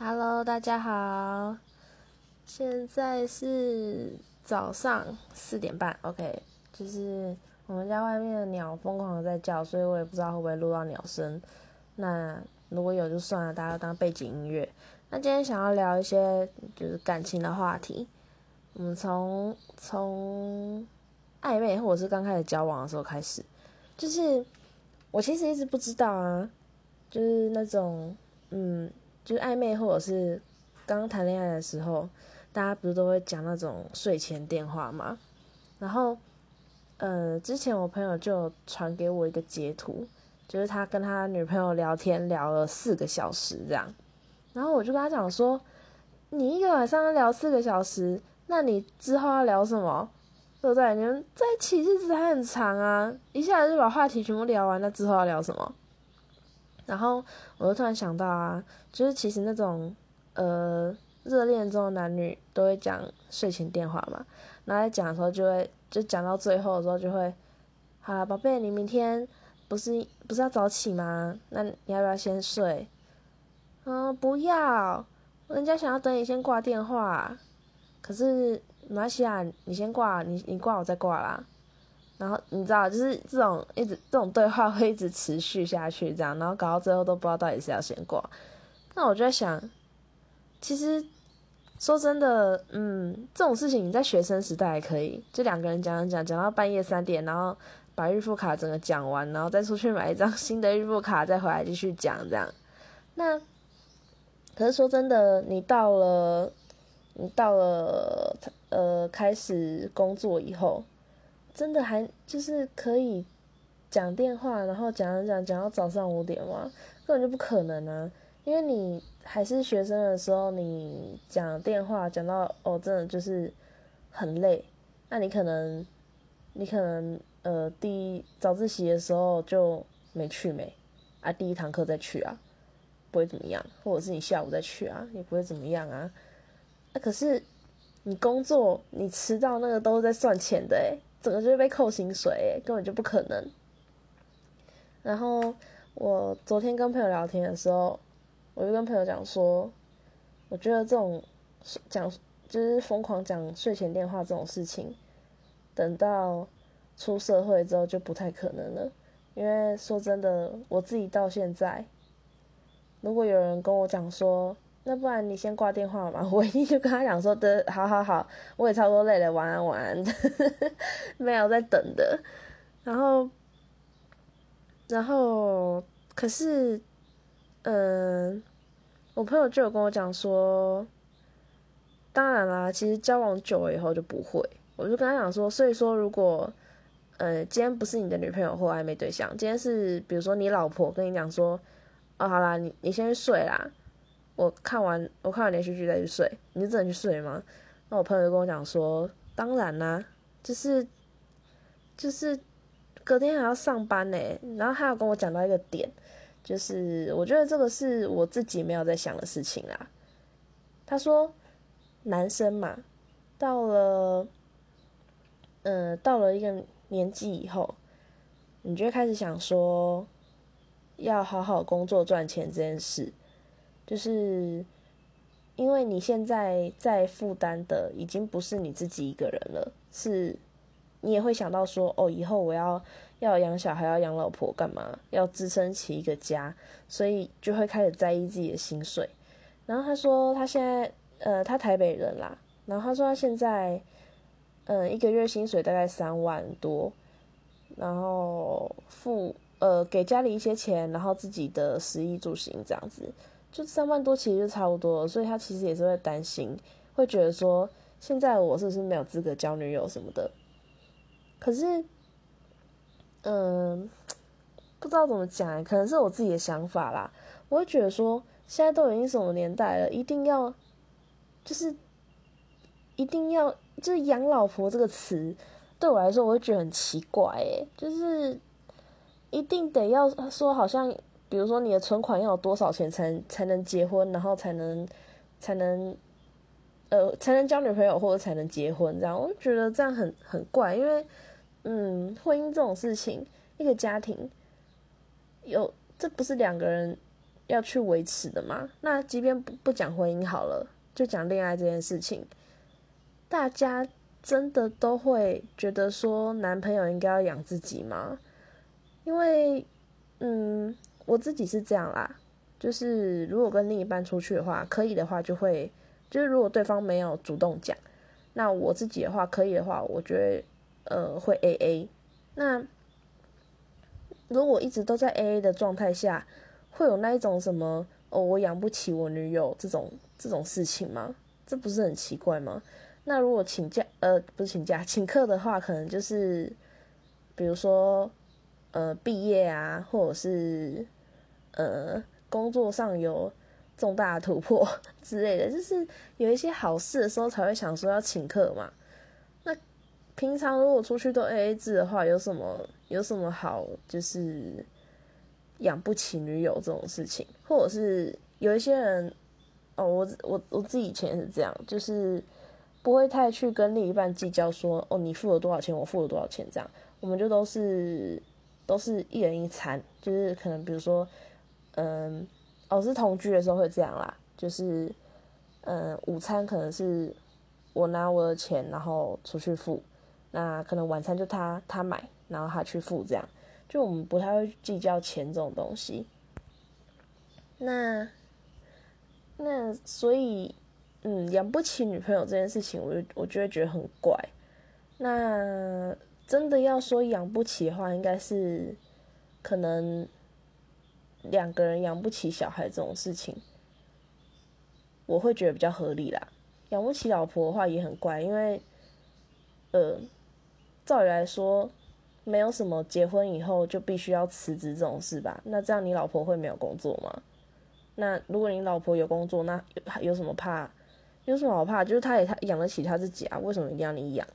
Hello，大家好，现在是早上四点半，OK，就是我们家外面的鸟疯狂的在叫，所以我也不知道会不会录到鸟声。那如果有就算了，大家当背景音乐。那今天想要聊一些就是感情的话题，我们从从暧昧或者是刚开始交往的时候开始，就是我其实一直不知道啊，就是那种嗯。就是暧昧或者是刚谈恋爱的时候，大家不是都会讲那种睡前电话吗？然后，呃，之前我朋友就传给我一个截图，就是他跟他女朋友聊天聊了四个小时这样。然后我就跟他讲说：“你一个晚上聊四个小时，那你之后要聊什么？对不对？你们在一起日子还很长啊，一下子就把话题全部聊完，那之后要聊什么？”然后我就突然想到啊，就是其实那种呃热恋中的男女都会讲睡前电话嘛，然后在讲的时候就会就讲到最后的时候就会，好了，宝贝，你明天不是不是要早起吗？那你要不要先睡？嗯，不要，人家想要等你先挂电话，可是没关系啊，你先挂，你你挂我再挂啦。然后你知道，就是这种一直这种对话会一直持续下去，这样，然后搞到最后都不知道到底是要先挂。那我就在想，其实说真的，嗯，这种事情你在学生时代还可以，就两个人讲讲讲讲到半夜三点，然后把预付卡整个讲完，然后再出去买一张新的预付卡，再回来继续讲这样。那可是说真的，你到了你到了呃开始工作以后。真的还就是可以讲电话，然后讲讲讲到早上五点吗？根本就不可能啊！因为你还是学生的时候，你讲电话讲到哦，真的就是很累。那你可能你可能呃，第一早自习的时候就没去没啊，第一堂课再去啊，不会怎么样；或者是你下午再去啊，也不会怎么样啊。那可是你工作你迟到那个都是在算钱的诶整个就是被扣薪水，根本就不可能。然后我昨天跟朋友聊天的时候，我就跟朋友讲说，我觉得这种讲就是疯狂讲睡前电话这种事情，等到出社会之后就不太可能了。因为说真的，我自己到现在，如果有人跟我讲说，那不然你先挂电话嘛，我一定就跟他讲说的，好好好，我也差不多累了，晚安晚安，没有在等的。然后，然后可是，嗯，我朋友就有跟我讲说，当然啦，其实交往久了以后就不会。我就跟他讲说，所以说如果，呃，今天不是你的女朋友或暧昧对象，今天是比如说你老婆跟你讲说，哦，好啦，你你先去睡啦。我看完我看完连续剧再去睡，你是真的去睡吗？那我朋友就跟我讲说，当然啦，就是就是隔天还要上班呢。然后他有跟我讲到一个点，就是我觉得这个是我自己没有在想的事情啦。他说，男生嘛，到了嗯到了一个年纪以后，你就开始想说，要好好工作赚钱这件事。就是因为你现在在负担的已经不是你自己一个人了，是你也会想到说，哦，以后我要要养小孩，要养老婆，干嘛要支撑起一个家，所以就会开始在意自己的薪水。然后他说他现在呃，他台北人啦，然后他说他现在嗯一个月薪水大概三万多，然后付呃给家里一些钱，然后自己的食衣住行这样子。就三万多，其实就差不多了，所以他其实也是会担心，会觉得说，现在我是不是没有资格交女友什么的？可是，嗯，不知道怎么讲，可能是我自己的想法啦。我会觉得说，现在都已经什么年代了，一定要，就是一定要，就是养老婆这个词，对我来说，我会觉得很奇怪，诶，就是一定得要说，好像。比如说，你的存款要有多少钱才才能结婚，然后才能才能呃才能交女朋友或者才能结婚这样，我就觉得这样很很怪，因为嗯，婚姻这种事情，一个家庭有这不是两个人要去维持的嘛。那即便不不讲婚姻好了，就讲恋爱这件事情，大家真的都会觉得说男朋友应该要养自己吗？因为，嗯，我自己是这样啦，就是如果跟另一半出去的话，可以的话就会，就是如果对方没有主动讲，那我自己的话可以的话，我觉得呃会 A A。那如果一直都在 A A 的状态下，会有那一种什么哦，我养不起我女友这种这种事情吗？这不是很奇怪吗？那如果请假呃不是请假 请客的话，可能就是比如说呃毕业啊，或者是呃工作上有重大突破 之类的，就是有一些好事的时候才会想说要请客嘛。那平常如果出去都 A A 制的话，有什么有什么好就是养不起女友这种事情，或者是有一些人哦，我我我自己以前是这样，就是不会太去跟另一半计较说哦你付了多少钱，我付了多少钱这样，我们就都是都是一人一餐，就是可能比如说嗯哦是同居的时候会这样啦，就是嗯午餐可能是我拿我的钱然后出去付。那可能晚餐就他他买，然后他去付，这样就我们不太会计较钱这种东西。那那所以，嗯，养不起女朋友这件事情，我就我就会觉得很怪。那真的要说养不起的话，应该是可能两个人养不起小孩这种事情，我会觉得比较合理啦。养不起老婆的话也很怪，因为呃。照理来说，没有什么结婚以后就必须要辞职这种事吧？那这样你老婆会没有工作吗？那如果你老婆有工作，那有有什么怕？有什么好怕？就是他也他养得起他自己啊，为什么一定要你养？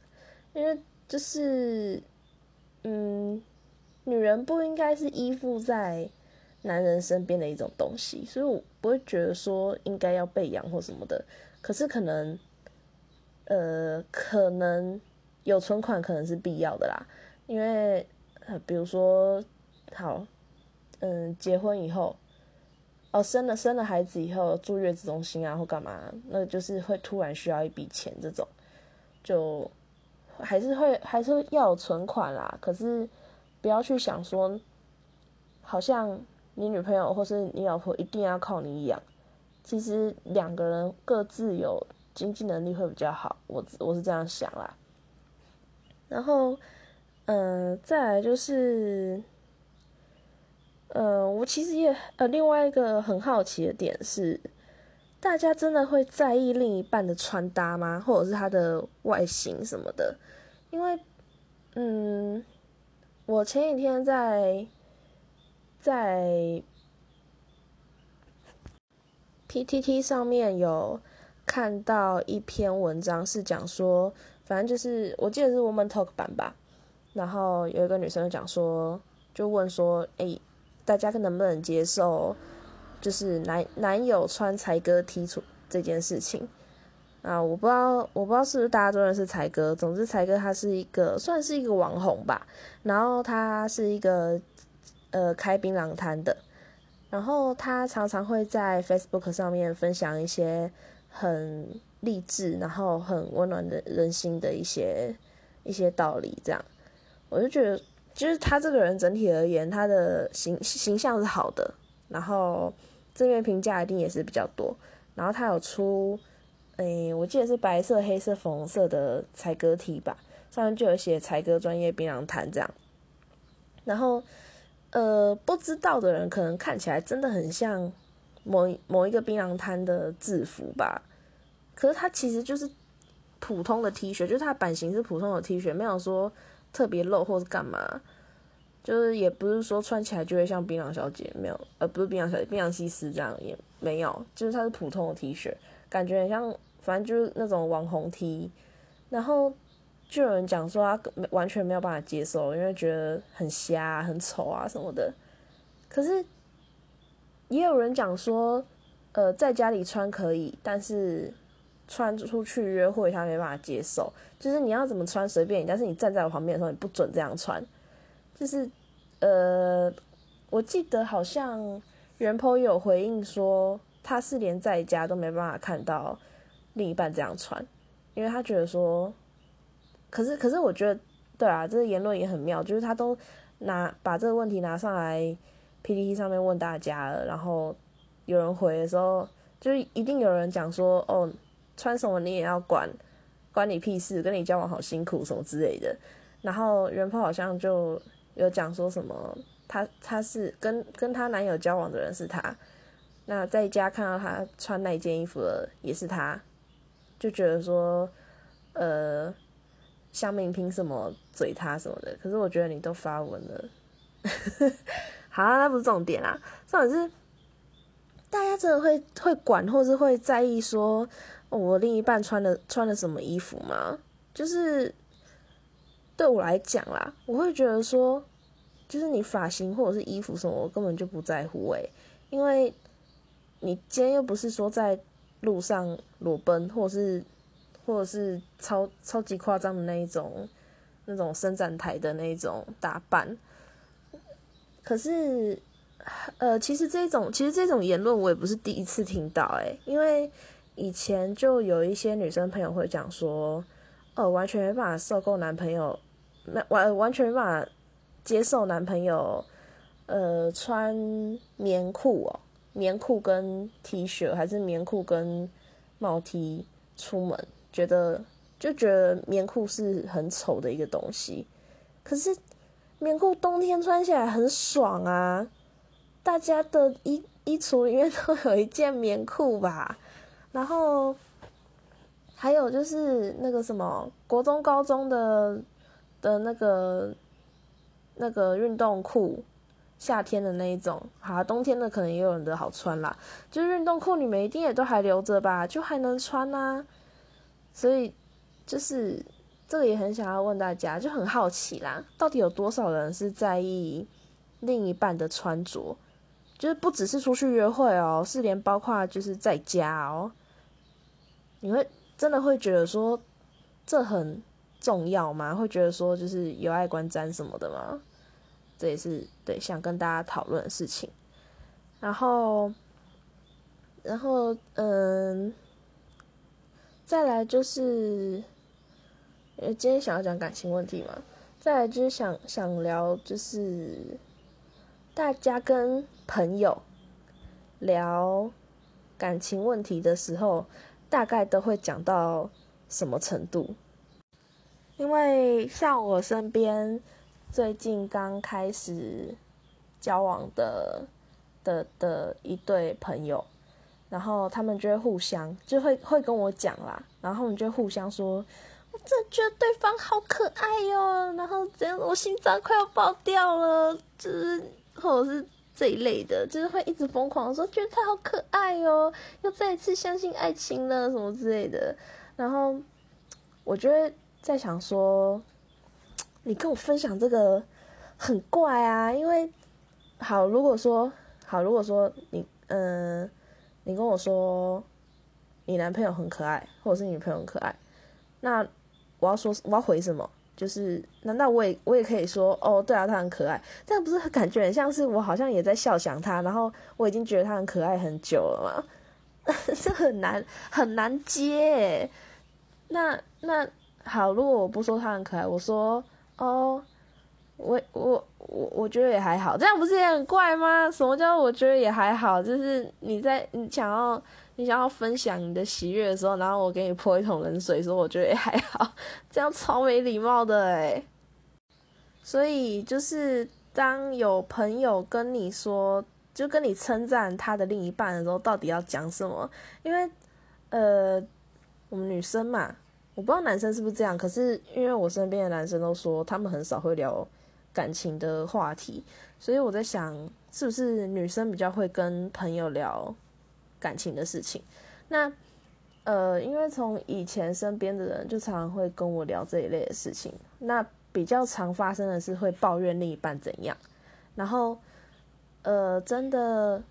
因为就是，嗯，女人不应该是依附在男人身边的一种东西，所以我不会觉得说应该要被养或什么的。可是可能，呃，可能。有存款可能是必要的啦，因为呃，比如说，好，嗯，结婚以后，哦，生了生了孩子以后住月子中心啊，或干嘛，那就是会突然需要一笔钱，这种就还是会还是要有存款啦。可是不要去想说，好像你女朋友或是你老婆一定要靠你养，其实两个人各自有经济能力会比较好，我我是这样想啦。然后，嗯，再来就是，呃，我其实也呃，另外一个很好奇的点是，大家真的会在意另一半的穿搭吗？或者是他的外形什么的？因为，嗯，我前几天在在 PTT 上面有看到一篇文章，是讲说。反正就是，我记得是 Woman Talk 版吧。然后有一个女生就讲说，就问说，哎，大家能不能接受，就是男男友穿才哥踢出这件事情？啊，我不知道，我不知道是不是大家都认识才哥。总之，才哥他是一个算是一个网红吧。然后他是一个呃开槟榔摊的。然后他常常会在 Facebook 上面分享一些很。励志，然后很温暖的人心的一些一些道理，这样，我就觉得，就是他这个人整体而言，他的形形象是好的，然后正面评价一定也是比较多，然后他有出，诶，我记得是白色、黑色、粉红色的彩歌 T 吧，上面就有写彩歌专业槟榔摊这样，然后，呃，不知道的人可能看起来真的很像某某一个槟榔摊的制服吧。可是它其实就是普通的 T 恤，就是它版型是普通的 T 恤，没有说特别露或是干嘛，就是也不是说穿起来就会像槟榔小姐，没有，呃，不是槟榔小姐，槟榔西施这样也没有，就是它是普通的 T 恤，感觉很像，反正就是那种网红 T，然后就有人讲说他完全没有办法接受，因为觉得很瞎、很丑啊什么的，可是也有人讲说，呃，在家里穿可以，但是。穿出去约会，他没办法接受。就是你要怎么穿随便你，但是你站在我旁边的时候，你不准这样穿。就是，呃，我记得好像袁坡有回应说，他是连在家都没办法看到另一半这样穿，因为他觉得说，可是可是我觉得，对啊，这个言论也很妙，就是他都拿把这个问题拿上来 PPT 上面问大家了，然后有人回的时候，就一定有人讲说，哦，穿什么你也要管，关你屁事，跟你交往好辛苦什么之类的，然后袁坡好像就有讲说什么。她她是跟跟她男友交往的人是她，那在家看到她穿那件衣服的也是她，就觉得说，呃，香明凭什么嘴他什么的？可是我觉得你都发文了，好，那不是重点啦，重点是大家真的会会管或是会在意说我另一半穿的穿了什么衣服吗？就是对我来讲啦，我会觉得说。就是你发型或者是衣服什么，我根本就不在乎诶，因为你今天又不是说在路上裸奔，或者是或者是超超级夸张的那一种那种伸展台的那一种打扮。可是，呃，其实这种其实这种言论我也不是第一次听到诶，因为以前就有一些女生朋友会讲说，哦，完全没办法受够男朋友，那完完全没办法。接受男朋友，呃，穿棉裤哦，棉裤跟 T 恤，还是棉裤跟帽 T 出门，觉得就觉得棉裤是很丑的一个东西。可是棉裤冬天穿起来很爽啊！大家的衣衣橱里面都有一件棉裤吧？然后还有就是那个什么国中、高中的的那个。那个运动裤，夏天的那一种，好，冬天的可能也有人的好穿啦。就是运动裤，你们一定也都还留着吧？就还能穿呐。所以，就是这个也很想要问大家，就很好奇啦，到底有多少人是在意另一半的穿着？就是不只是出去约会哦，是连包括就是在家哦，你会真的会觉得说这很。重要吗？会觉得说就是有爱观瞻什么的吗？这也是对想跟大家讨论的事情。然后，然后，嗯，再来就是，因为今天想要讲感情问题嘛，再来就是想想聊就是大家跟朋友聊感情问题的时候，大概都会讲到什么程度？因为像我身边最近刚开始交往的的的一对朋友，然后他们就会互相就会会跟我讲啦，然后我们就互相说，我真的觉得对方好可爱哟，然后这样我心脏快要爆掉了，就是或者是这一类的，就是会一直疯狂说觉得他好可爱哟，又再一次相信爱情了什么之类的，然后我觉得。在想说，你跟我分享这个很怪啊，因为好，如果说好，如果说你嗯，你跟我说你男朋友很可爱，或者是女朋友很可爱，那我要说我要回什么？就是难道我也我也可以说哦，对啊，他很可爱，这样不是感觉很像是我好像也在笑想他，然后我已经觉得他很可爱很久了吗？这很难很难接，那那。好，如果我不说他很可爱，我说哦，我我我我觉得也还好，这样不是也很怪吗？什么叫我觉得也还好？就是你在你想要你想要分享你的喜悦的时候，然后我给你泼一桶冷水，说我觉得也还好，这样超没礼貌的诶。所以就是当有朋友跟你说，就跟你称赞他的另一半的时候，到底要讲什么？因为呃，我们女生嘛。我不知道男生是不是这样，可是因为我身边的男生都说他们很少会聊感情的话题，所以我在想是不是女生比较会跟朋友聊感情的事情。那呃，因为从以前身边的人就常常会跟我聊这一类的事情，那比较常发生的是会抱怨另一半怎样，然后呃，真的，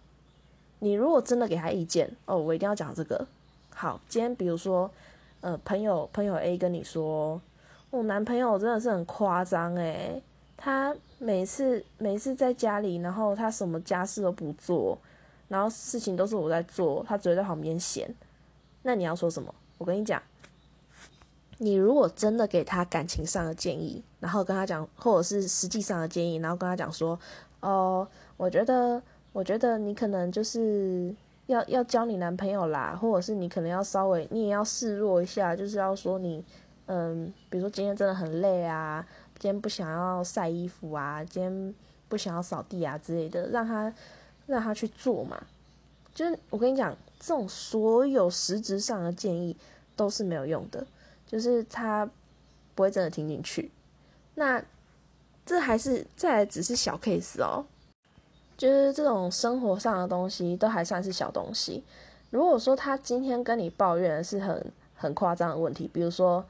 你如果真的给他意见哦，我一定要讲这个。好，今天比如说。呃，朋友朋友 A 跟你说，我男朋友真的是很夸张诶，他每次每次在家里，然后他什么家事都不做，然后事情都是我在做，他只会在旁边闲。那你要说什么？我跟你讲，你如果真的给他感情上的建议，然后跟他讲，或者是实际上的建议，然后跟他讲说，哦，我觉得，我觉得你可能就是要要交你男朋友啦，或者是你可能要稍微，你也要示弱一下，就是要说你，嗯，比如说今天真的很累啊，今天不想要晒衣服啊，今天不想要扫地啊之类的，让他让他去做嘛。就是我跟你讲，这种所有实质上的建议都是没有用的。就是他不会真的听进去，那这还是再来只是小 case 哦，就是这种生活上的东西都还算是小东西。如果说他今天跟你抱怨是很很夸张的问题，比如说，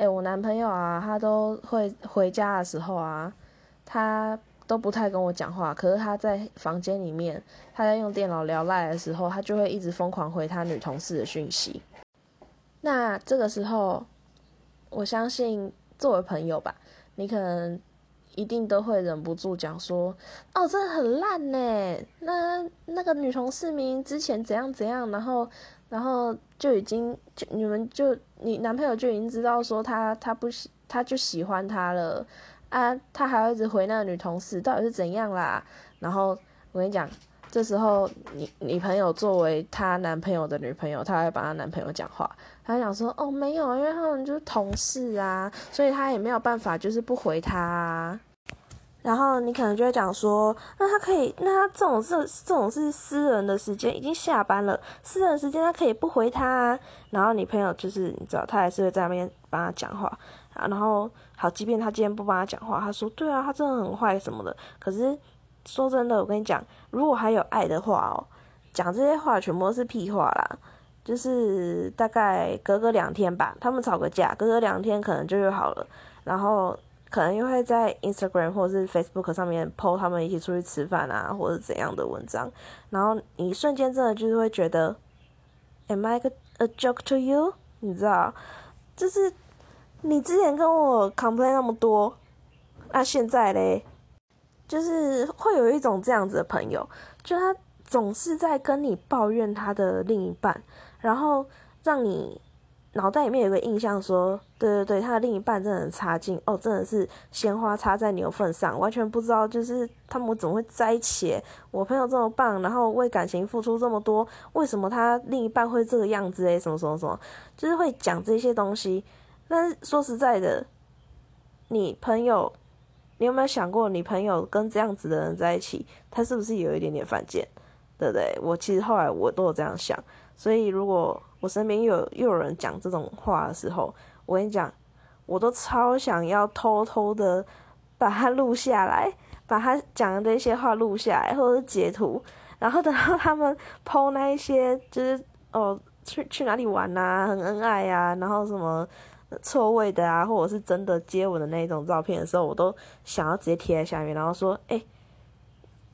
哎，我男朋友啊，他都会回家的时候啊，他都不太跟我讲话，可是他在房间里面，他在用电脑聊赖的时候，他就会一直疯狂回他女同事的讯息。那这个时候，我相信作为朋友吧，你可能一定都会忍不住讲说：“哦，真的很烂呢。”那那个女同事明之前怎样怎样，然后然后就已经就你们就你男朋友就已经知道说他他不喜他就喜欢他了啊，他还要一直回那个女同事，到底是怎样啦？然后我跟你讲。这时候，你女朋友作为她男朋友的女朋友，她会帮她男朋友讲话。她想说：“哦，没有，因为他们就是同事啊，所以她也没有办法，就是不回他。”然后你可能就会讲说：“那他可以，那他这种是这种是私人的时间，已经下班了，私人时间他可以不回他。”啊。然后你朋友就是你知道，他还是会在那边帮他讲话啊。然后好，即便他今天不帮他讲话，他说：“对啊，他真的很坏什么的。”可是。说真的，我跟你讲，如果还有爱的话哦，讲这些话全部都是屁话啦。就是大概隔个两天吧，他们吵个架，隔个两天可能就又好了。然后可能又会在 Instagram 或者是 Facebook 上面 po 他们一起出去吃饭啊，或者怎样的文章。然后你瞬间真的就是会觉得，Am I a joke to you？你知道，就是你之前跟我 complain 那么多，那现在嘞？就是会有一种这样子的朋友，就他总是在跟你抱怨他的另一半，然后让你脑袋里面有个印象，说，对对对，他的另一半真的很差劲哦，真的是鲜花插在牛粪上，完全不知道就是他们怎么会在一起。我朋友这么棒，然后为感情付出这么多，为什么他另一半会这个样子诶？什么什么什么，就是会讲这些东西。但是说实在的，你朋友。你有没有想过，你朋友跟这样子的人在一起，他是不是有一点点犯贱，对不对？我其实后来我都有这样想，所以如果我身边又有又有人讲这种话的时候，我跟你讲，我都超想要偷偷的把它录下来，把他讲的那些话录下来，或者是截图，然后等到他们剖那一些，就是 哦去去哪里玩呐，很恩爱呀，然后什么。错位的啊，或者是真的接吻的那种照片的时候，我都想要直接贴在下面，然后说：“哎，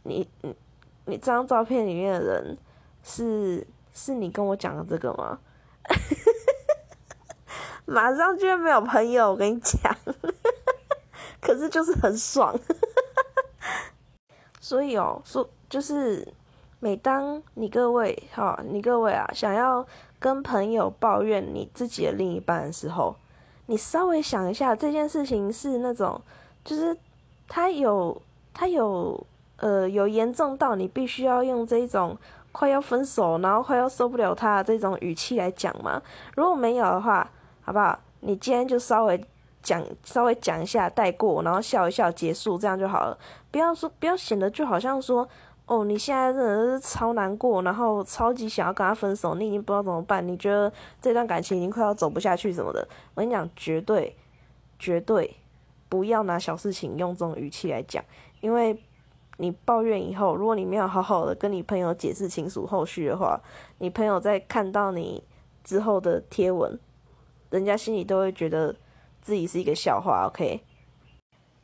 你你你这张照片里面的人是是你跟我讲的这个吗？” 马上就没有朋友，我跟你讲，可是就是很爽。所以哦，说就是每当你各位哈，你各位啊，想要跟朋友抱怨你自己的另一半的时候。你稍微想一下，这件事情是那种，就是他有他有呃有严重到你必须要用这种快要分手，然后快要受不了他的这种语气来讲吗？如果没有的话，好不好？你今天就稍微讲稍微讲一下带过，然后笑一笑结束，这样就好了。不要说不要显得就好像说。哦，你现在真的是超难过，然后超级想要跟他分手，你已经不知道怎么办，你觉得这段感情已经快要走不下去什么的。我跟你讲，绝对绝对不要拿小事情用这种语气来讲，因为你抱怨以后，如果你没有好好的跟你朋友解释清楚后续的话，你朋友在看到你之后的贴文，人家心里都会觉得自己是一个笑话。OK，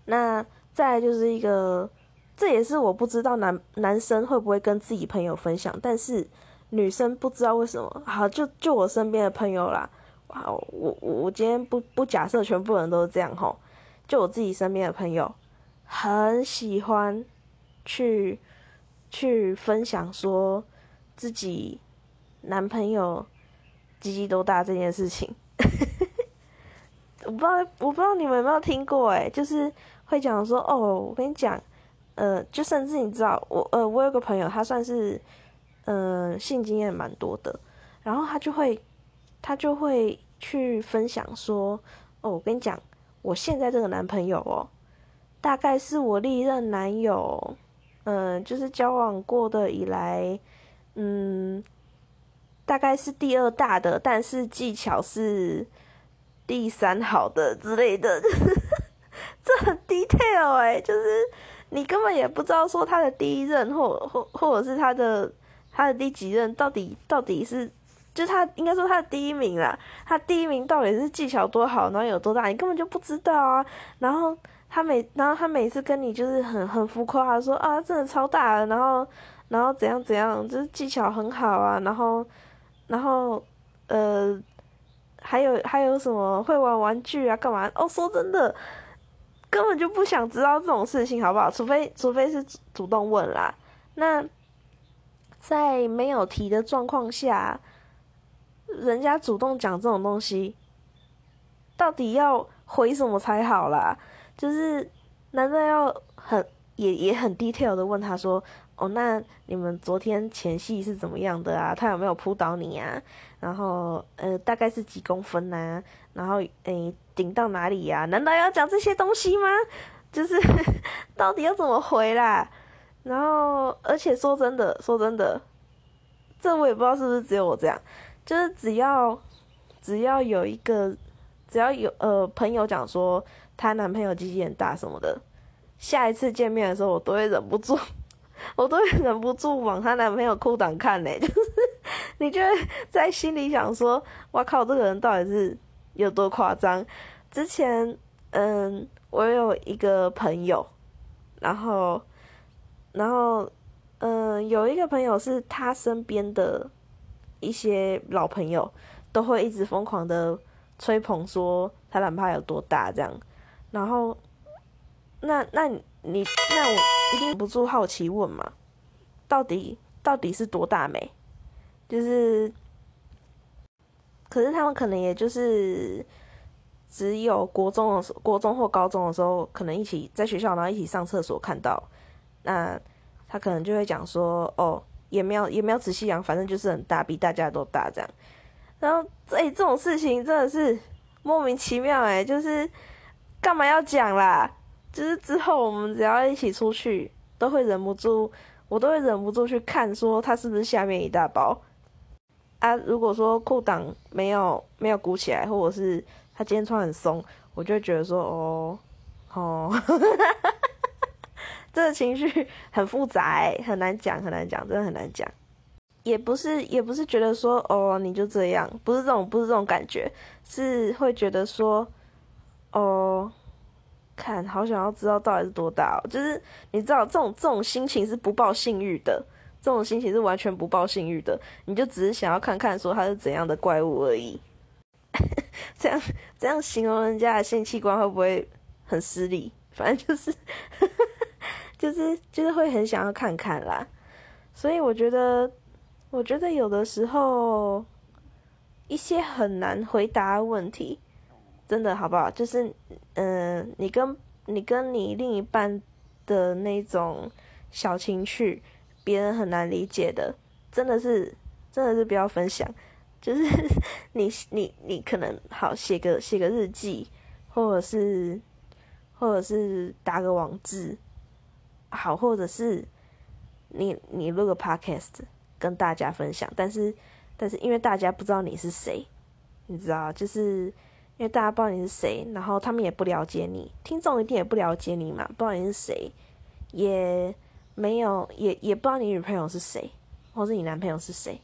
那再来就是一个。这也是我不知道男男生会不会跟自己朋友分享，但是女生不知道为什么。好，就就我身边的朋友啦，哇，我我我今天不不假设全部人都是这样吼，就我自己身边的朋友，很喜欢去去分享说，自己男朋友鸡鸡多大这件事情。我不知道，我不知道你们有没有听过哎，就是会讲说哦，我跟你讲，呃，就甚至你知道，我呃，我有个朋友，他算是嗯性经验蛮多的，然后他就会他就会去分享说，哦，我跟你讲，我现在这个男朋友哦，大概是我历任男友，嗯，就是交往过的以来，嗯，大概是第二大的，但是技巧是。第三好的之类的，这很 detail 哎，就是你根本也不知道说他的第一任或或或者是他的他的第几任到底到底是，就他应该说他的第一名啦，他第一名到底是技巧多好，然后有多大，你根本就不知道啊。然后他每然后他每次跟你就是很很浮夸说啊，真的超大的，然后然后怎样怎样，就是技巧很好啊，然后然后呃。还有还有什么会玩玩具啊？干嘛？哦，说真的，根本就不想知道这种事情，好不好？除非除非是主动问啦。那在没有提的状况下，人家主动讲这种东西，到底要回什么才好啦？就是难道要很也也很 detail 的问他说？哦，那你们昨天前戏是怎么样的啊？他有没有扑倒你啊？然后，呃，大概是几公分呐？然后，诶，顶到哪里呀？难道要讲这些东西吗？就是 到底要怎么回啦？然后，而且说真的，说真的，这我也不知道是不是只有我这样，就是只要只要有一个，只要有呃朋友讲说她男朋友鸡鸡很大什么的，下一次见面的时候，我都会忍不住。我都会忍不住往她男朋友裤裆看嘞，就是你就会在心里想说：“哇靠，这个人到底是有多夸张？”之前，嗯，我有一个朋友，然后，然后，嗯，有一个朋友是他身边的一些老朋友，都会一直疯狂的吹捧说他男朋友有多大这样，然后，那那你那我。一定不住好奇问嘛，到底到底是多大美？就是，可是他们可能也就是只有国中的时国中或高中的时候，可能一起在学校，然后一起上厕所看到，那他可能就会讲说，哦，也没有也没有仔细讲，反正就是很大，比大家都大这样。然后，哎，这种事情真的是莫名其妙哎，就是干嘛要讲啦？就是之后我们只要一起出去，都会忍不住，我都会忍不住去看，说他是不是下面一大包啊？如果说裤裆没有没有鼓起来，或者是他今天穿很松，我就觉得说哦哦，这个情绪很复杂，很难讲，很难讲，真的很难讲。也不是也不是觉得说哦你就这样，不是这种不是这种感觉，是会觉得说哦。看好想要知道到底是多大哦，就是你知道这种这种心情是不抱性欲的，这种心情是完全不抱性欲的，你就只是想要看看说他是怎样的怪物而已。这样这样形容人家的性器官会不会很失礼？反正就是 就是就是会很想要看看啦。所以我觉得我觉得有的时候一些很难回答的问题。真的好不好？就是，嗯，你跟你跟你另一半的那种小情趣，别人很难理解的，真的是，真的是不要分享。就是 你你你可能好写个写个日记，或者是或者是打个网志，好，或者是你你录个 podcast 跟大家分享。但是但是因为大家不知道你是谁，你知道，就是。因为大家不知道你是谁，然后他们也不了解你，听众一定也不了解你嘛，不知道你是谁，也没有也也不知道你女朋友是谁，或是你男朋友是谁。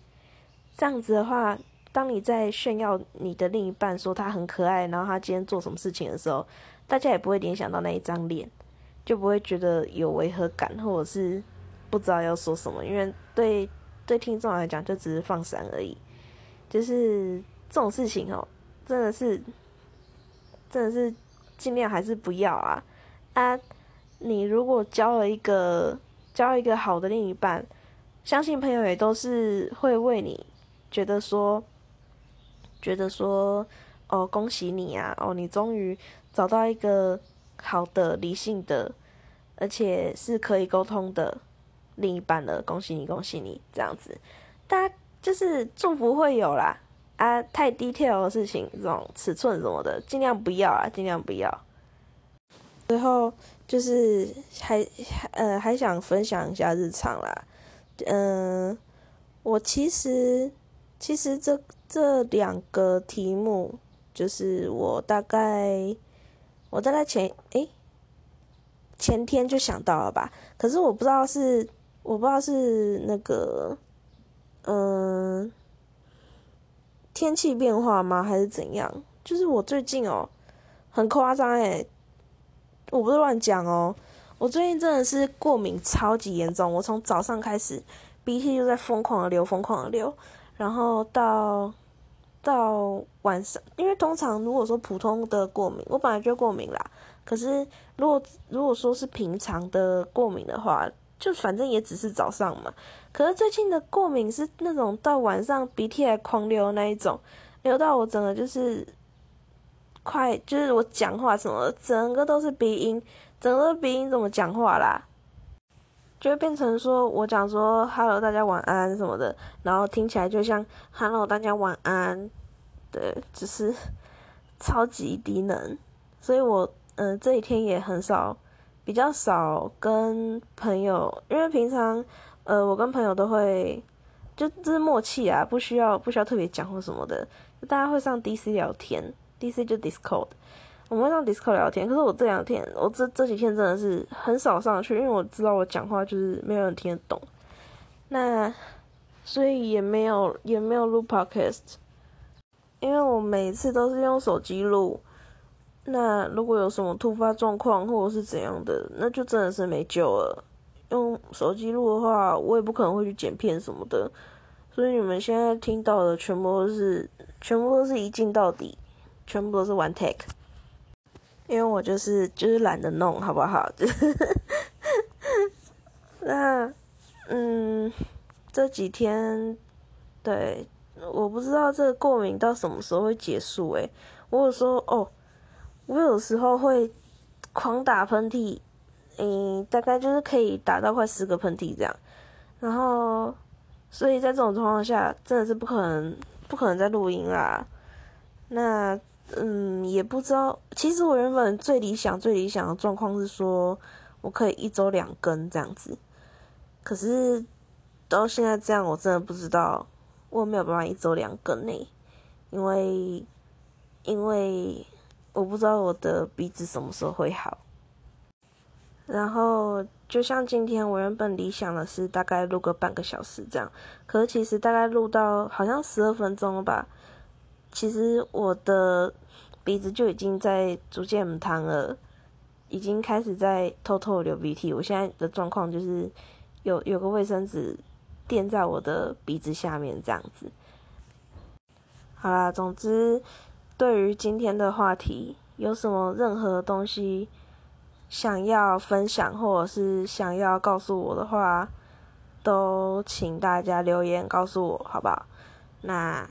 这样子的话，当你在炫耀你的另一半说他很可爱，然后他今天做什么事情的时候，大家也不会联想到那一张脸，就不会觉得有违和感，或者是不知道要说什么，因为对对听众来讲就只是放闪而已。就是这种事情哦，真的是。真的是尽量还是不要啊！啊，你如果交了一个交一个好的另一半，相信朋友也都是会为你觉得说，觉得说，哦，恭喜你啊，哦，你终于找到一个好的理性的，而且是可以沟通的另一半了，恭喜你，恭喜你，这样子，大家就是祝福会有啦，啊，太 detail 的事情，这种尺寸什么的，尽量不要啊，尽量不要。最后就是还呃还想分享一下日常啦。嗯，我其实其实这这两个题目，就是我大概我大概前诶前天就想到了吧，可是我不知道是我不知道是那个嗯天气变化吗，还是怎样？就是我最近哦很夸张诶，我不是乱讲哦。我最近真的是过敏超级严重，我从早上开始鼻涕就在疯狂的流，疯狂的流，然后到到晚上，因为通常如果说普通的过敏，我本来就过敏啦，可是如果如果说是平常的过敏的话，就反正也只是早上嘛。可是最近的过敏是那种到晚上鼻涕还狂流那一种，流到我整个就是快，就是我讲话什么，整个都是鼻音。整个鼻音怎么讲话啦？就会变成说我讲说 “hello，大家晚安”什么的，然后听起来就像 “hello，大家晚安”，对，只是 超级低能。所以我嗯这几天也很少，比较少跟朋友，因为平常呃我跟朋友都会就这是默契啊，不需要不需要特别讲或什么的，大家会上 DC 聊天，DC 就 Discord。我们会上 Discord 聊天，可是我这两天，我这这几天真的是很少上去，因为我知道我讲话就是没有人听得懂，那所以也没有也没有录 Podcast，因为我每次都是用手机录，那如果有什么突发状况或者是怎样的，那就真的是没救了。用手机录的话，我也不可能会去剪片什么的，所以你们现在听到的全部都是全部都是一镜到底，全部都是 one take。因为我就是就是懒得弄，好不好？那嗯，这几天对，我不知道这个过敏到什么时候会结束。诶，我有说哦，我有时候会狂打喷嚏，嗯，大概就是可以打到快十个喷嚏这样。然后，所以在这种状况下，真的是不可能不可能再录音啦。那。嗯，也不知道。其实我原本最理想、最理想的状况是说，我可以一周两更这样子。可是到现在这样，我真的不知道，我没有办法一周两更呢，因为因为我不知道我的鼻子什么时候会好。然后就像今天，我原本理想的是大概录个半个小时这样，可是其实大概录到好像十二分钟了吧。其实我的鼻子就已经在逐渐唔疼了，已经开始在偷偷流鼻涕。我现在的状况就是有有个卫生纸垫在我的鼻子下面这样子。好啦，总之对于今天的话题，有什么任何东西想要分享或者是想要告诉我的话，都请大家留言告诉我，好不好？那。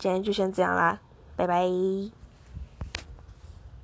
今天就先这样啦，拜拜。